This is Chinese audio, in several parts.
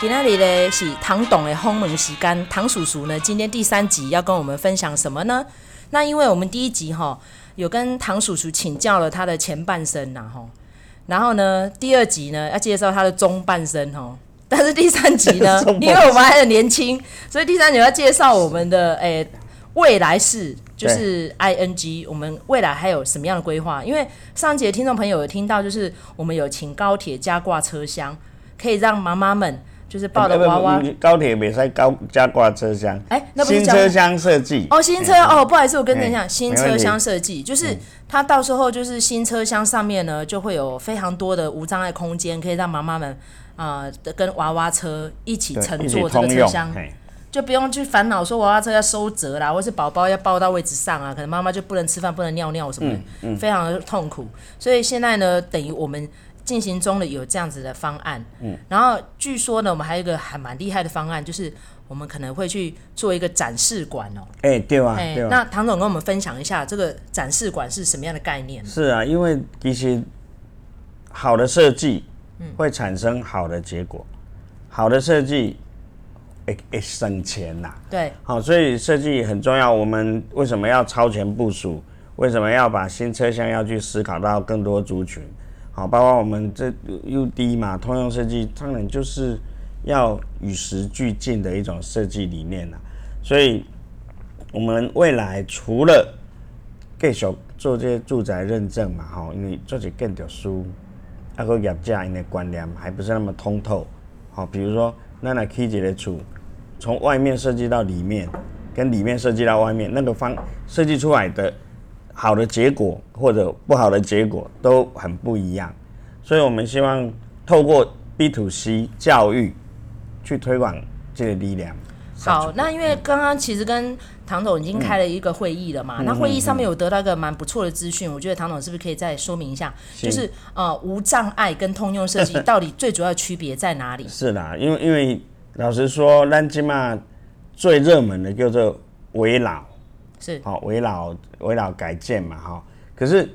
今天里呢是唐董的访问时间，唐叔叔呢今天第三集要跟我们分享什么呢？那因为我们第一集哈有跟唐叔叔请教了他的前半生呐哈，然后呢第二集呢要介绍他的中半生哈，但是第三集呢，因为我们还很年轻，所以第三集要介绍我们的诶、欸、未来式，就是 ing，我们未来还有什么样的规划？因为上集的听众朋友有听到，就是我们有请高铁加挂车厢，可以让妈妈们。就是抱的娃娃，高铁没塞高加挂车厢，哎、欸，那不是新车厢设计。哦，新车哦，不好意思，我跟你讲，新车厢设计就是它到时候就是新车厢上面呢，就会有非常多的无障碍空间，可以让妈妈们啊、呃、跟娃娃车一起乘坐这个车厢，就不用去烦恼说娃娃车要收折啦，或是宝宝要抱到位置上啊，可能妈妈就不能吃饭、不能尿尿什么的，嗯嗯、非常的痛苦。所以现在呢，等于我们。进行中的有这样子的方案，嗯，然后据说呢，我们还有一个还蛮厉害的方案，就是我们可能会去做一个展示馆哦。哎、欸，对啊，欸、对啊。那唐总跟我们分享一下这个展示馆是什么样的概念？是啊，因为其实好的设计会产生好的结果，嗯、好的设计会会省钱呐。对，好，所以设计很重要。我们为什么要超前部署？为什么要把新车厢要去思考到更多族群？好，包括我们这 UD 嘛，通用设计，当然就是要与时俱进的一种设计理念啦。所以，我们未来除了继续做这些住宅认证嘛，哈，因为做起更条书，那个业价因的观念还不是那么通透。好，比如说，那来 K 姐的处，从外面设计到里面，跟里面设计到外面，那个方设计出来的。好的结果或者不好的结果都很不一样，所以我们希望透过 B to C 教育去推广这个力量。好，那因为刚刚其实跟唐总已经开了一个会议了嘛，嗯、那会议上面有得到一个蛮不错的资讯，嗯、我觉得唐总是不是可以再说明一下，是就是呃无障碍跟通用设计 到底最主要的区别在哪里？是啦，因为因为老实说，咱今嘛最热门的叫做危老。是好，围绕围绕改建嘛，哈。可是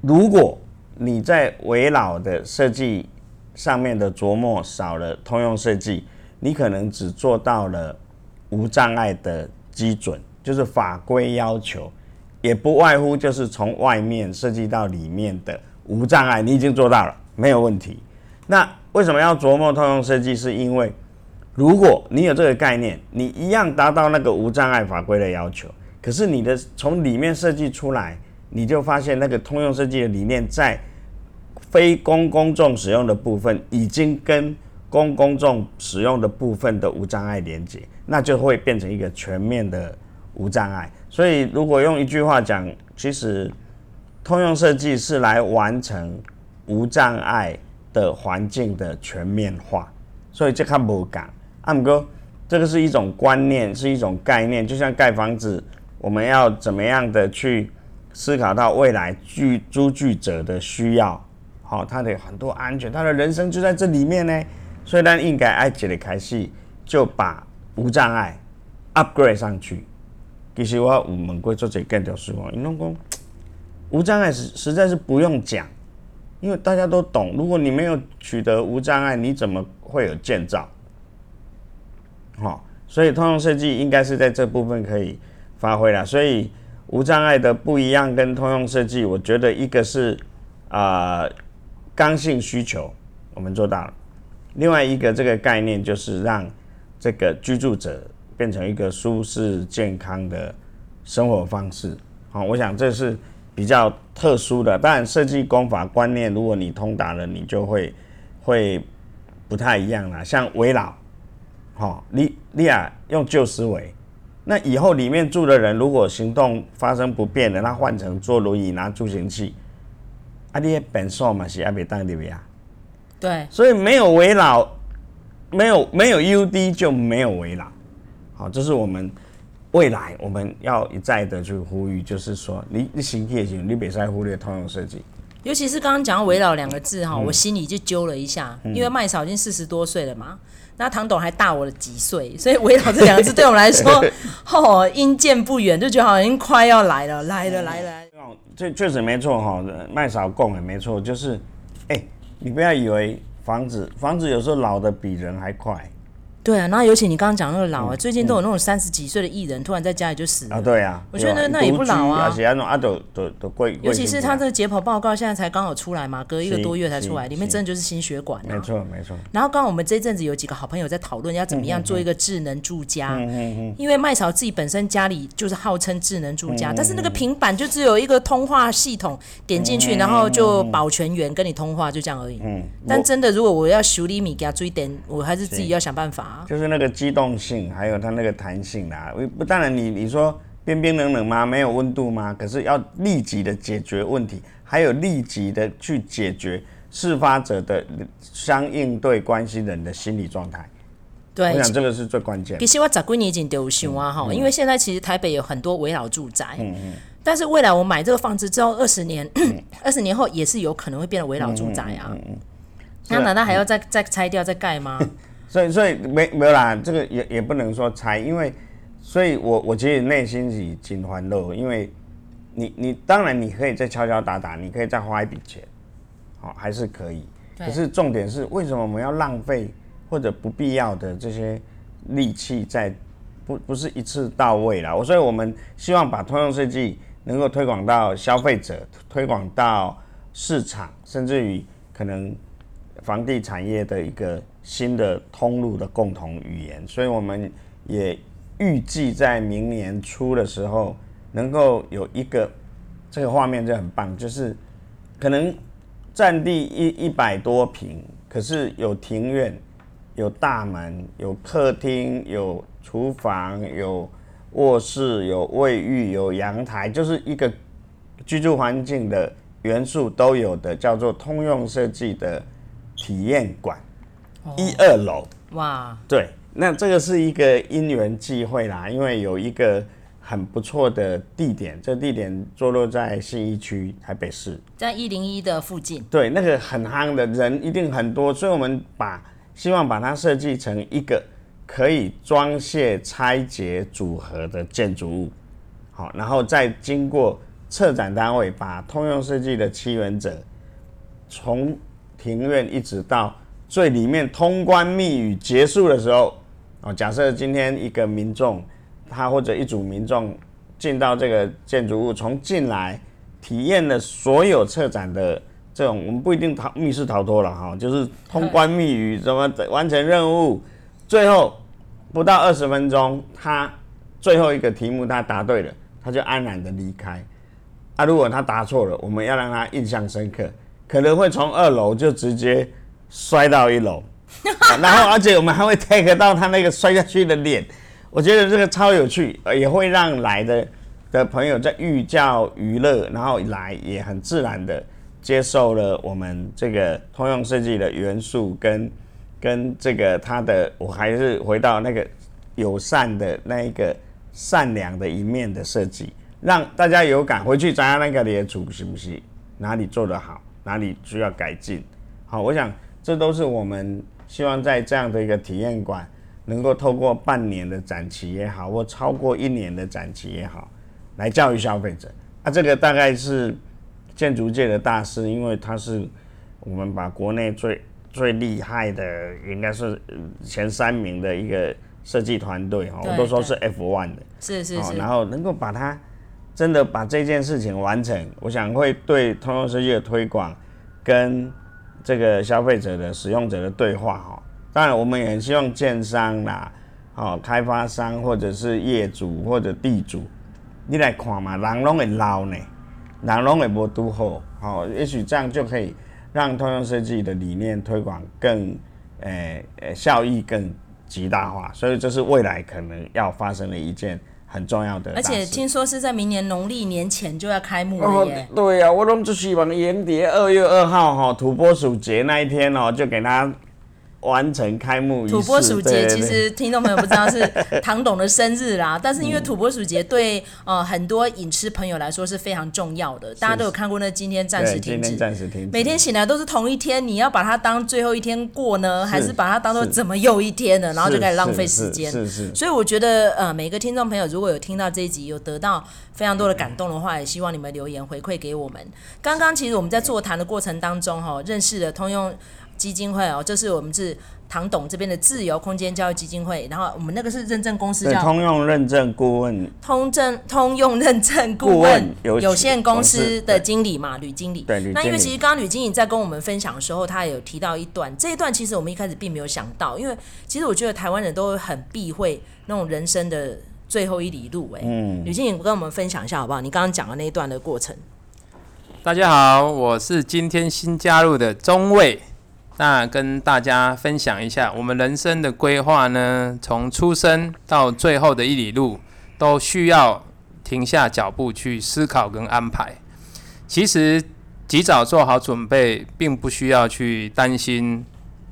如果你在围绕的设计上面的琢磨少了通用设计，你可能只做到了无障碍的基准，就是法规要求，也不外乎就是从外面设计到里面的无障碍，你已经做到了，没有问题。那为什么要琢磨通用设计？是因为如果你有这个概念，你一样达到那个无障碍法规的要求。可是你的从里面设计出来，你就发现那个通用设计的理念在非公公众使用的部分，已经跟公公众使用的部分的无障碍连接，那就会变成一个全面的无障碍。所以如果用一句话讲，其实通用设计是来完成无障碍的环境的全面化。所以这看不讲，阿姆哥，这个是一种观念，是一种概念，就像盖房子。我们要怎么样的去思考到未来居居住者的需要？好，他的很多安全，他的人生就在这里面呢。所以，咱应该爱这里开始就把无障碍 upgrade 上去。其实我有问过做这更条数哦，因为讲无障碍实实在是不用讲，因为大家都懂。如果你没有取得无障碍，你怎么会有建造？好，所以通用设计应该是在这部分可以。发挥了，所以无障碍的不一样跟通用设计，我觉得一个是啊、刚性需求，我们做到了；另外一个这个概念就是让这个居住者变成一个舒适健康的生活方式。好，我想这是比较特殊的。当然，设计工法观念，如果你通达了，你就会会不太一样了。像危老，好，你你啊用旧思维。那以后里面住的人如果行动发生不便的，那换成坐轮椅拿助行器，啊，你本数嘛是阿别当的呀。对，所以没有围绕，没有没有 UD 就没有围绕。好，这是我们未来我们要一再的去呼吁，就是说你你行也行，你别再忽略通用设计。尤其是刚刚讲到围绕两个字哈，嗯、我心里就揪了一下，嗯、因为麦嫂已经四十多岁了嘛。那唐董还大我了几岁，所以“围绕”这两个字对我们来说，哦，因见不远，就觉得好像快要来了，来了，来了。这确实没错哈，卖少供也没错，就是，哎、欸，你不要以为房子房子有时候老的比人还快。对啊，然后尤其你刚刚讲那个老啊，最近都有那种三十几岁的艺人突然在家里就死了。啊，对啊，我觉得那也不老啊。尤其是他这个解剖报告现在才刚好出来嘛，隔一个多月才出来，里面真的就是心血管。没错没错。然后刚刚我们这阵子有几个好朋友在讨论要怎么样做一个智能住家，因为麦草自己本身家里就是号称智能住家，但是那个平板就只有一个通话系统，点进去然后就保全员跟你通话就这样而已。但真的如果我要修理米给他追点，我还是自己要想办法。就是那个机动性，还有它那个弹性啦。不，当然你你说冰冰冷冷吗？没有温度吗？可是要立即的解决问题，还有立即的去解决事发者的相应对关系人的心理状态。对，我想这个是最关键。其实我早几年前就有想啊哈，因为现在其实台北有很多围老住宅，嗯嗯，但是未来我买这个房子之后，二十年，二十年后也是有可能会变成危老住宅啊。嗯嗯，那难道还要再再拆掉再盖吗？所以，所以没没有啦，这个也也不能说拆，因为，所以我我其实内心是挺欢乐，因为你，你你当然你可以再敲敲打打，你可以再花一笔钱，好、哦，还是可以。可是重点是，为什么我们要浪费或者不必要的这些力气在不不是一次到位啦？我所以我们希望把通用设计能够推广到消费者，推广到市场，甚至于可能房地产业的一个。新的通路的共同语言，所以我们也预计在明年初的时候，能够有一个这个画面就很棒，就是可能占地一一百多平，可是有庭院、有大门、有客厅、有厨房、有卧室、有卫浴、有阳台，就是一个居住环境的元素都有的，叫做通用设计的体验馆。一二楼。哇，对，那这个是一个因缘际会啦，因为有一个很不错的地点，这地点坐落在信义区台北市，在一零一的附近，对，那个很夯的人一定很多，所以我们把希望把它设计成一个可以装卸拆解组合的建筑物，好，然后再经过策展单位把通用设计的七原则，从庭院一直到。最里面通关密语结束的时候，哦，假设今天一个民众，他或者一组民众进到这个建筑物，从进来体验了所有策展的这种，我们不一定逃密室逃脱了哈，就是通关密语怎么完成任务，最后不到二十分钟，他最后一个题目他答对了，他就安然的离开。啊，如果他答错了，我们要让他印象深刻，可能会从二楼就直接。摔到一楼，然后而且我们还会 take 到他那个摔下去的脸，我觉得这个超有趣，也会让来的的朋友在寓教于乐，然后来也很自然的接受了我们这个通用设计的元素跟跟这个他的，我还是回到那个友善的那一个善良的一面的设计，让大家有感回去找下那个列出是不是哪里做得好，哪里需要改进，好，我想。这都是我们希望在这样的一个体验馆，能够透过半年的展期也好，或超过一年的展期也好，来教育消费者。啊，这个大概是建筑界的大师，因为他是我们把国内最最厉害的，应该是前三名的一个设计团队哈，我都说是 F one 的，是是是，然后能够把它真的把这件事情完成，我想会对通用设计的推广跟。这个消费者的使用者的对话哈，当然我们也希望建商啦，哦，开发商或者是业主或者地主，你来看嘛，人拢会老呢，人拢会无拄好，好，也许这样就可以让通用设计的理念推广更，诶、诶，效益更极大化，所以这是未来可能要发生的一件。很重要的，而且听说是在明年农历年前就要开幕了耶。哦、对呀、啊，我拢就希望年底二月二号哈土拨鼠节那一天哦，就给他。完成开幕仪式。土拨鼠节其实听众朋友不知道是唐董的生日啦，但是因为土拨鼠节对呃很多影视朋友来说是非常重要的，大家都有看过那今天暂时停止，暂时停止，每天醒来都是同一天，你要把它当最后一天过呢，还是把它当做怎么又一天呢？然后就开始浪费时间。是是。所以我觉得呃每个听众朋友如果有听到这一集有得到非常多的感动的话，也希望你们留言回馈给我们。刚刚其实我们在座谈的过程当中哈，认识了通用。基金会哦，这是我们是唐董这边的自由空间教育基金会，然后我们那个是认证公司叫通用认证顾问，通证通用认证顾问有限公司的经理嘛，吕经理。对，那因为其实刚刚吕经理在跟我们分享的时候，他也有提到一段，这一段其实我们一开始并没有想到，因为其实我觉得台湾人都很避讳那种人生的最后一里路，哎，嗯，吕经理跟我们分享一下好不好？你刚刚讲的那一段的过程。大家好，我是今天新加入的中尉。那跟大家分享一下，我们人生的规划呢，从出生到最后的一里路，都需要停下脚步去思考跟安排。其实及早做好准备，并不需要去担心，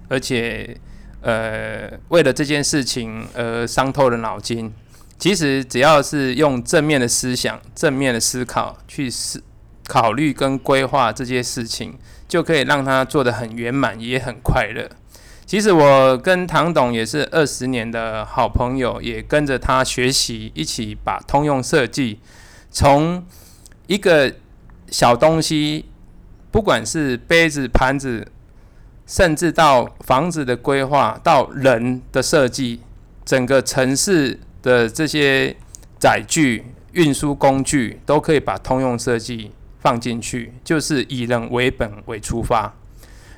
而且呃，为了这件事情而伤透了脑筋。其实只要是用正面的思想、正面的思考去思。考虑跟规划这些事情，就可以让他做得很圆满，也很快乐。其实我跟唐董也是二十年的好朋友，也跟着他学习，一起把通用设计从一个小东西，不管是杯子、盘子，甚至到房子的规划，到人的设计，整个城市的这些载具、运输工具，都可以把通用设计。放进去就是以人为本为出发。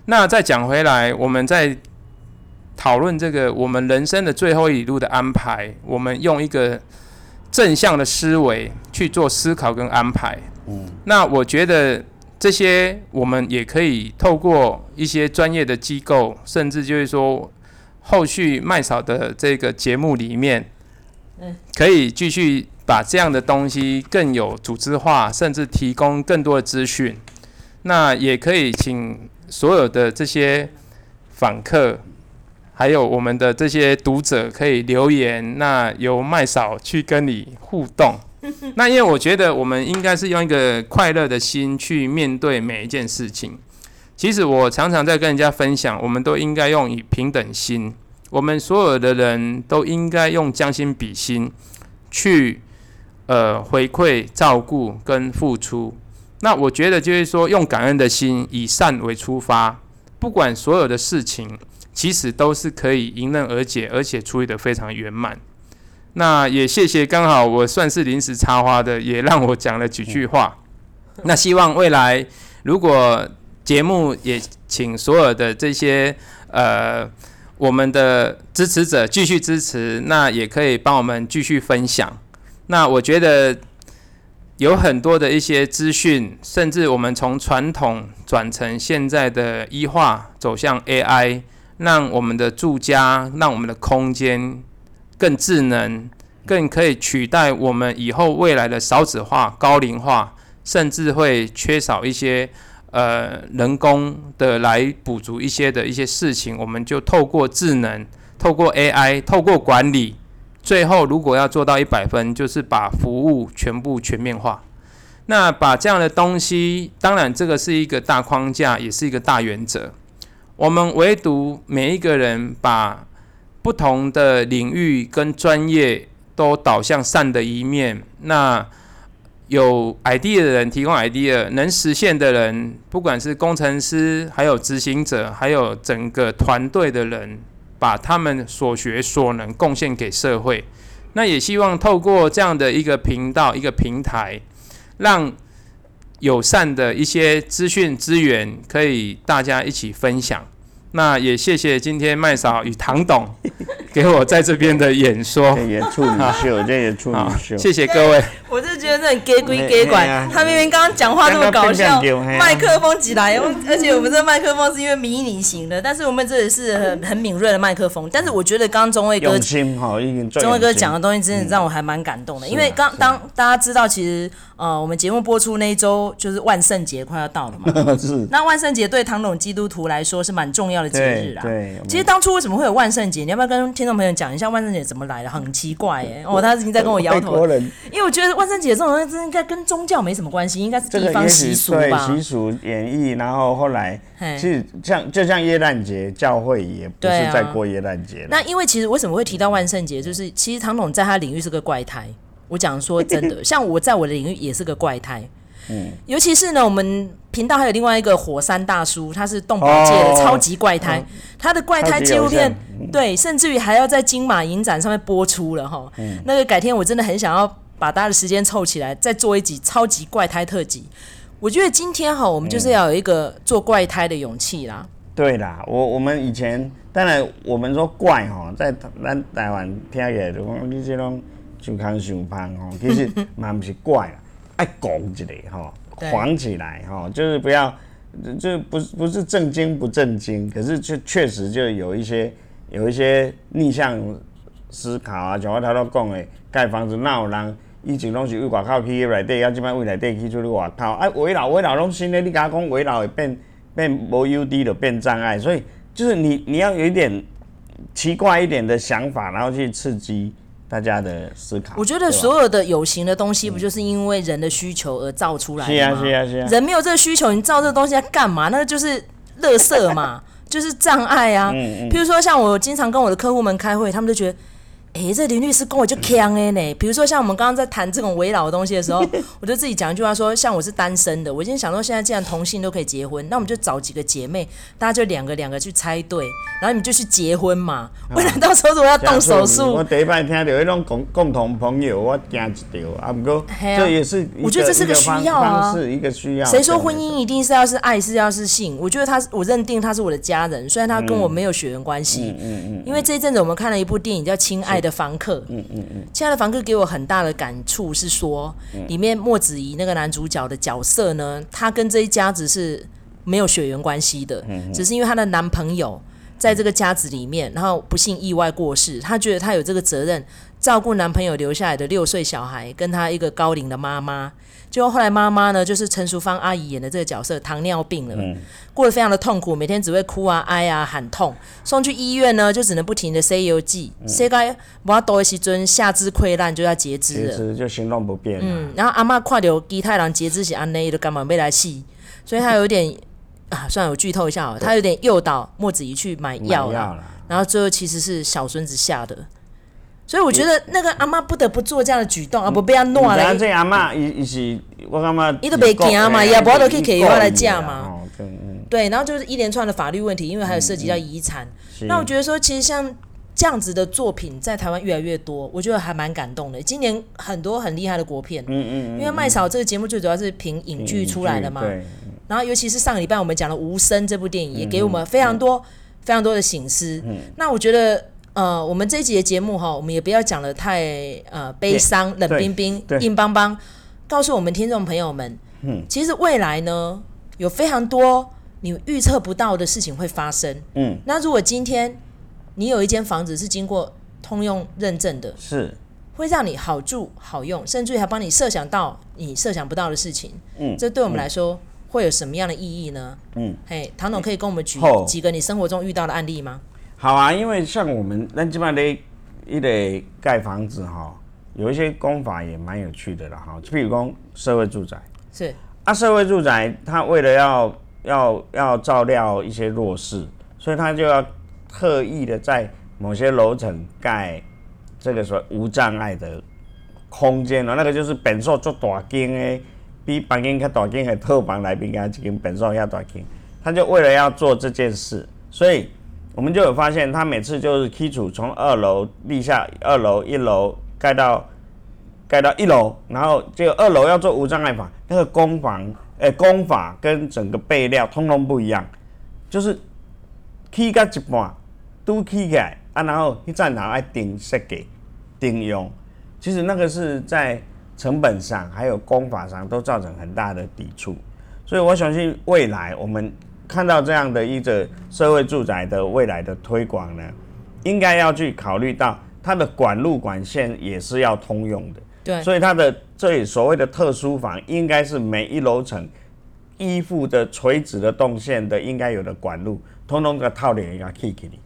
那再讲回来，我们在讨论这个我们人生的最后一里路的安排，我们用一个正向的思维去做思考跟安排。嗯，那我觉得这些我们也可以透过一些专业的机构，甚至就是说后续麦嫂的这个节目里面，可以继续。把这样的东西更有组织化，甚至提供更多的资讯。那也可以请所有的这些访客，还有我们的这些读者可以留言，那由麦嫂去跟你互动。那因为我觉得我们应该是用一个快乐的心去面对每一件事情。其实我常常在跟人家分享，我们都应该用以平等心，我们所有的人都应该用将心比心去。呃，回馈、照顾跟付出，那我觉得就是说，用感恩的心，以善为出发，不管所有的事情，其实都是可以迎刃而解，而且处理得非常圆满。那也谢谢，刚好我算是临时插花的，也让我讲了几句话。那希望未来如果节目也请所有的这些呃我们的支持者继续支持，那也可以帮我们继续分享。那我觉得有很多的一些资讯，甚至我们从传统转成现在的医化，走向 AI，让我们的住家，让我们的空间更智能，更可以取代我们以后未来的少子化、高龄化，甚至会缺少一些呃人工的来补足一些的一些事情，我们就透过智能，透过 AI，透过管理。最后，如果要做到一百分，就是把服务全部全面化。那把这样的东西，当然这个是一个大框架，也是一个大原则。我们唯独每一个人把不同的领域跟专业都导向善的一面。那有 idea 的人提供 idea，能实现的人，不管是工程师，还有执行者，还有整个团队的人。把他们所学所能贡献给社会，那也希望透过这样的一个频道、一个平台，让友善的一些资讯资源可以大家一起分享。那也谢谢今天麦嫂与唐董给我在这边的演说，演处女秀，这也处女秀，谢谢各位。我就觉得这很假鬼假怪，他明明刚刚讲话那么搞笑，麦克风挤来，而且我们这个麦克风是因为迷你型的，但是我们这里是很很敏锐的麦克风。但是我觉得刚刚中卫哥，中卫哥讲的东西真的让我还蛮感动的，因为刚当大家知道，其实呃，我们节目播出那一周就是万圣节快要到了嘛，是。那万圣节对唐董基督徒来说是蛮重要的节日啊。对。其实当初为什么会有万圣节？你要不要跟听众朋友讲一下万圣节怎么来的？很奇怪哎，哦，他已经在跟我摇头，因为我觉得万圣节这种东西应该跟宗教没什么关系，应该是地方习俗吧。对，习俗演绎，然后后来其实像就像耶诞节，教会也不是在过耶诞节。那因为其实为什么会提到万圣节，就是其实唐董在他领域是个怪胎。我讲说真的，像我在我的领域也是个怪胎。嗯，尤其是呢，我们频道还有另外一个火山大叔，他是动保界的超级怪胎，哦、他的怪胎纪录片，嗯、对，甚至于还要在金马影展上面播出了哈。嗯、那个改天我真的很想要把大家的时间凑起来，再做一集超级怪胎特辑。我觉得今天哈，我们就是要有一个做怪胎的勇气啦。对啦，我我们以前当然我们说怪哈，在咱台湾听起来就讲你这种想康想胖哦，其实嘛不是怪啦，爱拱起来哈，晃起来哈，就是不要，就不不是正经不正经，可是确确实就有一些有一些逆向思考啊，像我头头讲的盖房子哪有人以前拢是为外口去内底，啊，即摆为内底去出去外口，啊，围绕围绕拢新的，你甲我讲围绕会变。变无 UD 的变障碍，所以就是你你要有一点奇怪一点的想法，然后去刺激大家的思考。我觉得所有的有形的东西，不就是因为人的需求而造出来的吗？是啊是啊是啊。人没有这个需求，你造这个东西在干嘛？那个就是垃圾嘛，就是障碍啊。嗯嗯。譬如说，像我经常跟我的客户们开会，他们就觉得。哎、欸，这林律师跟我就呛哎呢。比如说，像我们刚刚在谈这种围绕的东西的时候，我就自己讲一句话说：像我是单身的，我已经想说，现在既然同性都可以结婚，那我们就找几个姐妹，大家就两个两个去猜对，然后你们就去结婚嘛。为了到时候如果要动手术，我第一摆听到那种共共同朋友，我惊一跳啊。不过这也是，我觉得这是个需要啊，是一个需要。谁说婚姻一定是要是爱，是要是性？我觉得他，我认定他是我的家人，虽然他跟我没有血缘关系。嗯嗯嗯。因为这一阵子我们看了一部电影叫《亲爱的房客》。嗯。嗯嗯，亲爱的房客给我很大的感触是说，里面莫子仪那个男主角的角色呢，他跟这一家子是没有血缘关系的，只是因为她的男朋友在这个家子里面，然后不幸意外过世，他觉得他有这个责任照顾男朋友留下来的六岁小孩，跟她一个高龄的妈妈。就后来妈妈呢，就是陈淑芳阿姨演的这个角色，糖尿病了，嗯、过得非常的痛苦，每天只会哭啊、哀啊、喊痛，送去医院呢，就只能不停的塞药剂，塞该不多的时阵下肢溃烂就要截肢了，截肢就行动不便。嗯，然后阿妈看到其他人截肢是安内的，干嘛没来戏？所以他有点啊，算了，我剧透一下哦，他有点诱导莫子怡去买药了，然后最后其实是小孙子下的。所以我觉得那个阿妈不得不做这样的举动，而不被他弄了。然后这阿妈伊伊是，我感觉伊都袂惊嘛，也无都可以给他来嫁嘛。对，然后就是一连串的法律问题，因为还有涉及到遗产。那我觉得说，其实像这样子的作品在台湾越来越多，我觉得还蛮感动的。今年很多很厉害的国片，嗯嗯，因为麦嫂这个节目最主要是凭影剧出来的嘛。然后尤其是上个礼拜我们讲了《无声》这部电影，也给我们非常多非常多的醒思。那我觉得。呃，我们这一集的节目哈，我们也不要讲的太呃悲伤、冷冰冰、硬邦邦，告诉我们听众朋友们，嗯，其实未来呢，有非常多你预测不到的事情会发生，嗯，那如果今天你有一间房子是经过通用认证的，是。会让你好住好用，甚至于还帮你设想到你设想不到的事情，嗯，这对我们来说会有什么样的意义呢？嗯，嘿，唐总可以跟我们举几个你生活中遇到的案例吗？好啊，因为像我们那基本上咧，一得盖房子哈，有一些工法也蛮有趣的了哈。就比如说社会住宅，是啊，社会住宅它为了要要要照料一些弱势，所以它就要特意的在某些楼层盖这个所谓无障碍的空间了。那个就是本数做大间的，比房间较大间的套房来比较一间本数要大间。他就为了要做这件事，所以。我们就有发现，他每次就是基础从二楼地下二楼一楼盖到盖到一楼，然后就二楼要做无障碍房，那个工房诶工法跟整个备料通通不一样，就是起个一半都起起来啊，然后一站然后爱顶设计顶用，其实那个是在成本上还有工法上都造成很大的抵触，所以我相信未来我们。看到这样的一个社会住宅的未来的推广呢，应该要去考虑到它的管路管线也是要通用的。对，所以它的这里所谓的特殊房，应该是每一楼层依附的垂直的动线的应该有的管路，通通的套连一个 k i k 里，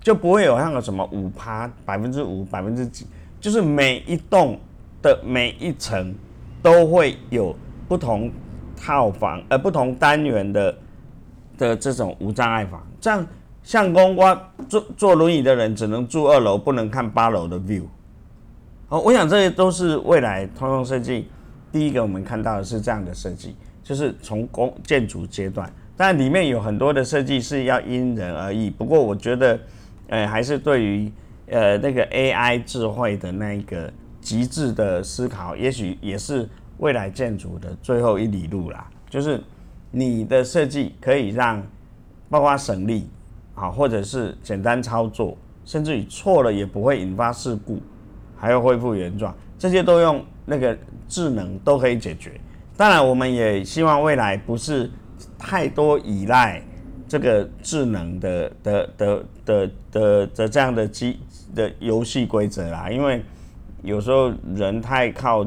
就不会有那个什么五趴百分之五百分之几，就是每一栋的每一层都会有不同套房呃不同单元的。的这种无障碍房，这样像公瓜坐坐轮椅的人只能住二楼，不能看八楼的 view。哦，我想这些都是未来通用设计第一个我们看到的是这样的设计，就是从工建筑阶段，但里面有很多的设计是要因人而异。不过我觉得，呃，还是对于呃那个 AI 智慧的那一个极致的思考，也许也是未来建筑的最后一里路啦。就是你的设计可以让，包括省力，啊，或者是简单操作，甚至于错了也不会引发事故，还要恢复原状，这些都用那个智能都可以解决。当然，我们也希望未来不是太多依赖这个智能的的的的的的这样的机的游戏规则啦，因为有时候人太靠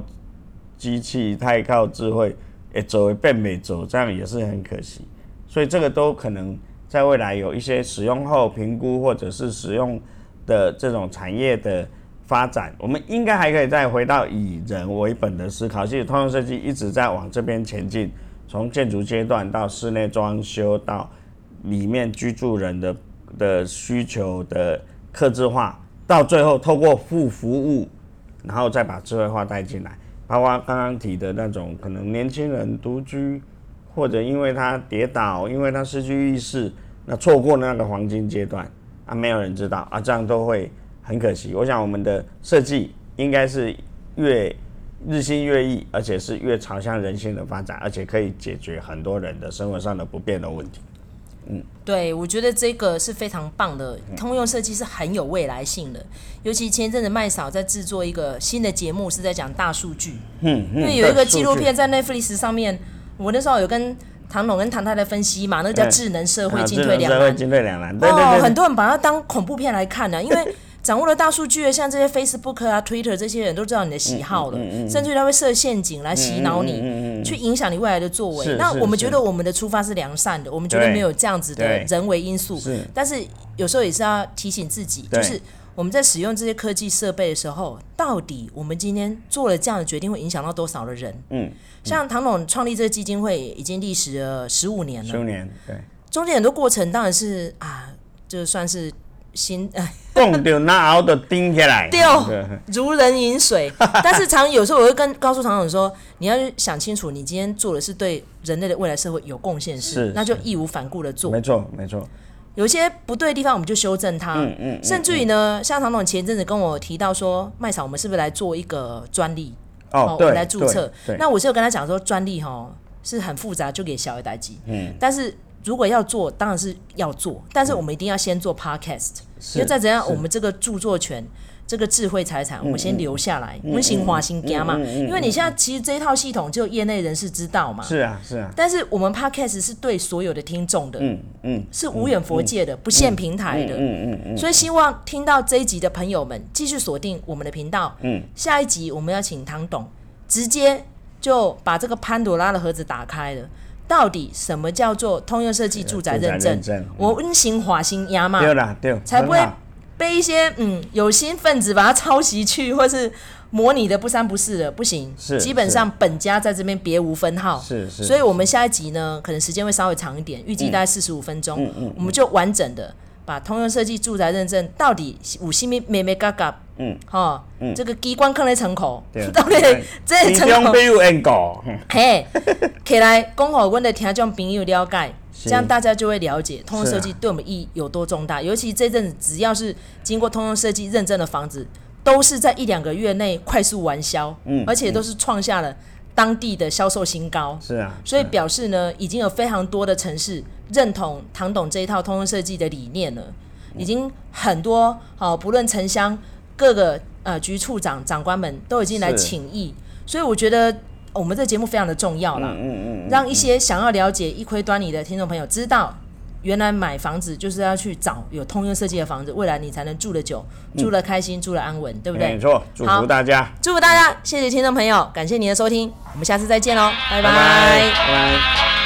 机器，太靠智慧。也走为变美走，这样也是很可惜，所以这个都可能在未来有一些使用后评估，或者是使用的这种产业的发展，我们应该还可以再回到以人为本的思考。其实通用设计一直在往这边前进，从建筑阶段到室内装修，到里面居住人的的需求的客制化，到最后透过副服务，然后再把智慧化带进来。包括刚刚提的那种可能年轻人独居，或者因为他跌倒，因为他失去意识，那错过那个黄金阶段啊，没有人知道啊，这样都会很可惜。我想我们的设计应该是越日新月异，而且是越朝向人性的发展，而且可以解决很多人的生活上的不便的问题。嗯，对，我觉得这个是非常棒的，通用设计是很有未来性的。尤其前一阵子麦嫂在制作一个新的节目，是在讲大数据。嗯，因为有一个纪录片在 Netflix 上面，我那时候有跟唐总跟唐太太分析嘛，那个叫智能社会进退两难。进退两难。哦，很多人把它当恐怖片来看呢，因为。掌握了大数据的，像这些 Facebook 啊、Twitter 这些人都知道你的喜好了，嗯嗯嗯、甚至于他会设陷阱来洗脑你，去影响你未来的作为。那我们觉得我们的出发是良善的，我们绝对没有这样子的人为因素。但是有时候也是要提醒自己，就是我们在使用这些科技设备的时候，到底我们今天做了这样的决定，会影响到多少的人？嗯，嗯像唐总创立这个基金会已经历时了十五年了，十五年，对，中间很多过程当然是啊，就算是。心哎，冻掉那熬的钉起来，掉如人饮水。但是常有时候我会跟告诉常总说，你要想清楚，你今天做的是对人类的未来社会有贡献事，那就义无反顾的做。没错没错，有些不对的地方我们就修正它。嗯嗯。甚至于呢，像常总前阵子跟我提到说，麦嫂，我们是不是来做一个专利？哦，对，来注册。那我是有跟他讲说，专利哈是很复杂，就给小一代机。嗯。但是如果要做，当然是要做，但是我们一定要先做 Podcast。因为再怎样，我们这个著作权、这个智慧财产，我们先留下来，我们先花心家嘛。因为你现在其实这一套系统，就业内人士知道嘛。是啊，是啊。但是我们 Podcast 是对所有的听众的，嗯嗯，是无远佛界的，不限平台的，嗯嗯嗯。所以希望听到这一集的朋友们，继续锁定我们的频道。嗯。下一集我们要请唐董直接就把这个潘朵拉的盒子打开了。到底什么叫做通用设计住宅认证？我温行华心压嘛，才不会被一些嗯有心分子把它抄袭去，或是模拟的不三不四的，不行。是基本上本家在这边别无分号。是是。所以我们下一集呢，可能时间会稍微长一点，预计大概四十五分钟。嗯嗯嗯、我们就完整的把通用设计住宅认证到底五星咪咩咩嘎嘎。嗯，哈，这个机关坑在城口，对 不对？这城口，嘿，起来，讲好阮的听众朋友了解，这样大家就会了解通用设计对我们意义有多重大。尤其这阵子，只要是经过通用设计认证的房子，都是在一两个月内快速完销，嗯，而且都是创下了当地的销售新高。是啊，所以表示呢，已经有非常多的城市认同唐董这一套通用设计的理念了，已经很多好，不论城乡。各个呃局处长长官们都已经来请益，所以我觉得我们这节目非常的重要啦，嗯嗯嗯嗯、让一些想要了解一窥端倪的听众朋友知道，原来买房子就是要去找有通用设计的房子，未来你才能住得久，嗯、住得开心，住得安稳，对不对？没错，祝福大家，祝福大家，谢谢听众朋友，感谢您的收听，我们下次再见喽，拜拜。拜拜拜拜。